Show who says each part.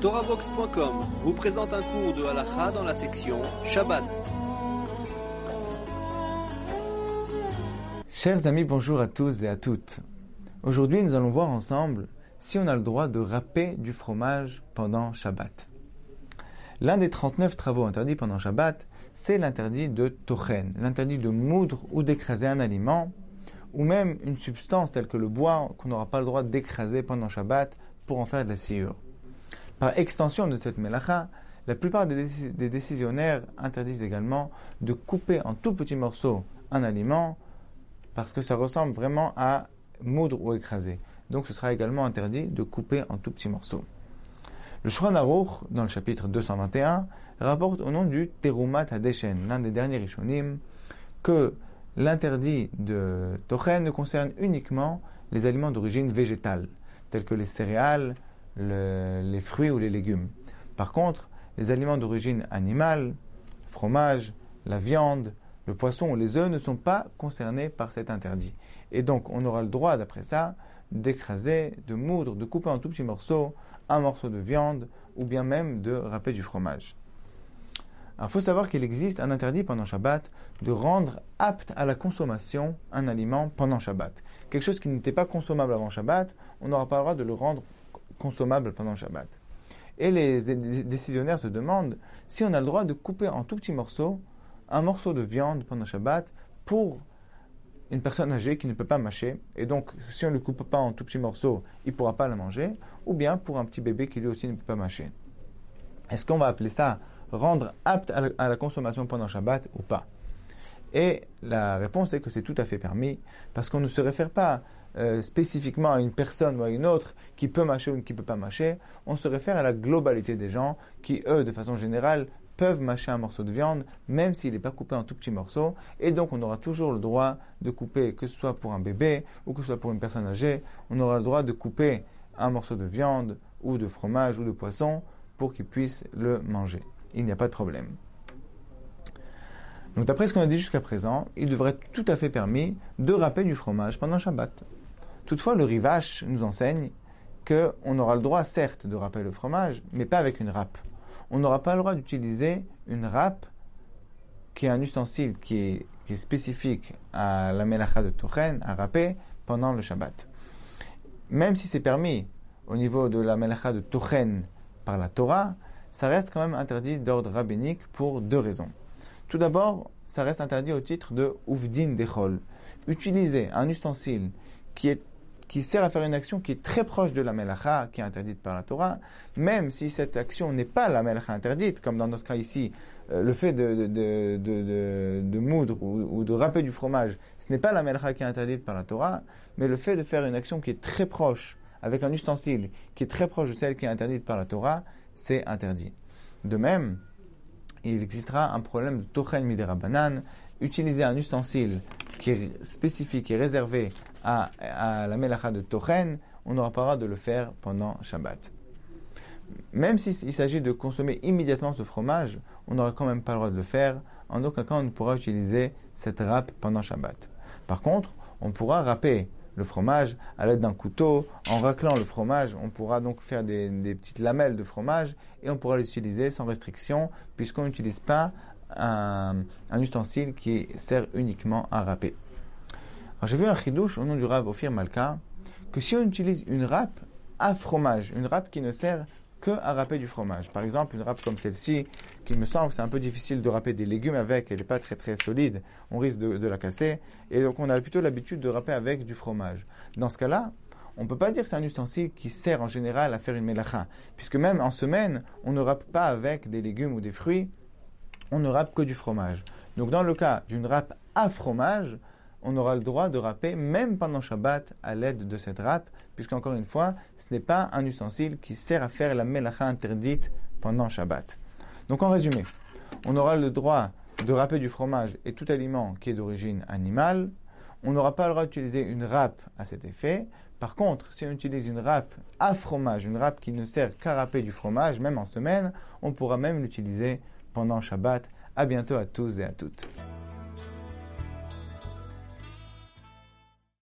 Speaker 1: TorahBox.com vous présente un cours de halakha dans la section Shabbat.
Speaker 2: Chers amis, bonjour à tous et à toutes. Aujourd'hui, nous allons voir ensemble si on a le droit de râper du fromage pendant Shabbat. L'un des 39 travaux interdits pendant Shabbat, c'est l'interdit de tochen, l'interdit de moudre ou d'écraser un aliment, ou même une substance telle que le bois qu'on n'aura pas le droit d'écraser pendant Shabbat pour en faire de la sciure. Par extension de cette melacha, la plupart des, décisionnaires interdisent également de couper en tout petits morceaux un aliment parce que ça ressemble vraiment à moudre ou écraser. Donc ce sera également interdit de couper en tout petits morceaux. Le Shulchan Aruch, dans le chapitre 221, rapporte au nom du Terumat Hadeshen, l'un des derniers Rishonim, que l'interdit de Tochen ne concerne uniquement les aliments d'origine végétale, tels que les céréales, les fruits ou les légumes. Par contre, les aliments d'origine animale, fromage, la viande, le poisson ou les œufs ne sont pas concernés par cet interdit. Et donc, on aura le droit, d'après ça, d'écraser, de moudre, de couper en tout petits morceaux un morceau de viande ou bien même de râper du fromage. il faut savoir qu'il existe un interdit pendant Shabbat de rendre apte à la consommation un aliment pendant Shabbat. Quelque chose qui n'était pas consommable avant Shabbat, on n'aura pas le droit de le rendre consommable pendant le Shabbat. Et les décisionnaires se demandent si on a le droit de couper en tout petits morceaux un morceau de viande pendant Shabbat pour une personne âgée qui ne peut pas mâcher, et donc si on ne le coupe pas en tout petits morceaux, il ne pourra pas la manger, ou bien pour un petit bébé qui lui aussi ne peut pas mâcher. Est-ce qu'on va appeler ça rendre apte à la, consommation pendant Shabbat ou pas? Et la réponse est que c'est tout à fait permis, parce qu'on ne se réfère pas euh, spécifiquement à une personne ou à une autre qui peut mâcher ou qui ne peut pas mâcher, on se réfère à la globalité des gens qui, eux, de façon générale, peuvent mâcher un morceau de viande, même s'il n'est pas coupé en tout petits morceaux. Et donc, on aura toujours le droit de couper, que ce soit pour un bébé ou que ce soit pour une personne âgée, on aura le droit de couper un morceau de viande ou de fromage ou de poisson pour qu'il puisse le manger. Il n'y a pas de problème. Donc d'après ce qu'on a dit jusqu'à présent, il devrait être tout à fait permis de râper du fromage pendant Shabbat. Toutefois, le Rivache nous enseigne qu'on aura le droit, certes, de râper le fromage, mais pas avec une râpe. On n'aura pas le droit d'utiliser une râpe qui est un ustensile qui est, spécifique à la melacha de Tochen, à râper pendant le Shabbat. Même si c'est permis au niveau de la melacha de Tochen par la Torah, ça reste quand même interdit d'ordre rabbinique pour deux raisons. Tout d'abord, ça reste interdit au titre de Uvdin Dechol. Utiliser un ustensile qui est qui sert à faire une action qui est très proche de la melacha, qui est interdite par la Torah, même si cette action n'est pas la melacha interdite, comme dans notre cas ici, euh, le fait de, de, de, de moudre ou, de râper du fromage, ce n'est pas la melacha qui est interdite par la Torah, mais le fait de faire une action qui est très proche, avec un ustensile qui est très proche de celle qui est interdite par la Torah, c'est interdit. De même, il existera un problème de tochen midera banan, utiliser un ustensile qui est spécifique et réservé à, la melacha de Tochen, on n'aura pas le droit de le faire pendant Shabbat. Même s'il s'agit de consommer immédiatement ce fromage, on n'aura quand même pas le droit de le faire. En aucun cas, on ne pourra utiliser cette râpe pendant Shabbat. Par contre, on pourra râper le fromage à l'aide d'un couteau. En raclant le fromage, on pourra donc faire des, petites lamelles de fromage et on pourra l'utiliser sans restriction puisqu'on n'utilise pas un, ustensile qui sert uniquement à râper. j'ai vu un chidouche au nom du Rav Ophir Malka que si on utilise une râpe à fromage, une râpe qui ne sert que à râper du fromage. Par exemple, une râpe comme celle-ci, qui me semble que c'est un peu difficile de râper des légumes avec, elle n'est pas très très solide, on risque de, la casser, et donc on a plutôt l'habitude de râper avec du fromage. Dans ce cas-là, on ne peut pas dire que c'est un ustensile qui sert en général à faire une melacha, puisque même en semaine, on ne râpe pas avec des légumes ou des fruits, on ne râpe que du fromage. Donc dans le cas d'une râpe à fromage, on aura le droit de râper même pendant Shabbat à l'aide de cette râpe, puisqu'encore une fois, ce n'est pas un ustensile qui sert à faire la melacha interdite pendant Shabbat. Donc en résumé, on aura le droit de râper du fromage et tout aliment qui est d'origine animale. On n'aura pas le droit d'utiliser une râpe à cet effet. Par contre, si on utilise une râpe à fromage, une râpe qui ne sert qu'à râper du fromage, même en semaine, on pourra même l'utiliser pendant Shabbat. À bientôt à tous et à toutes.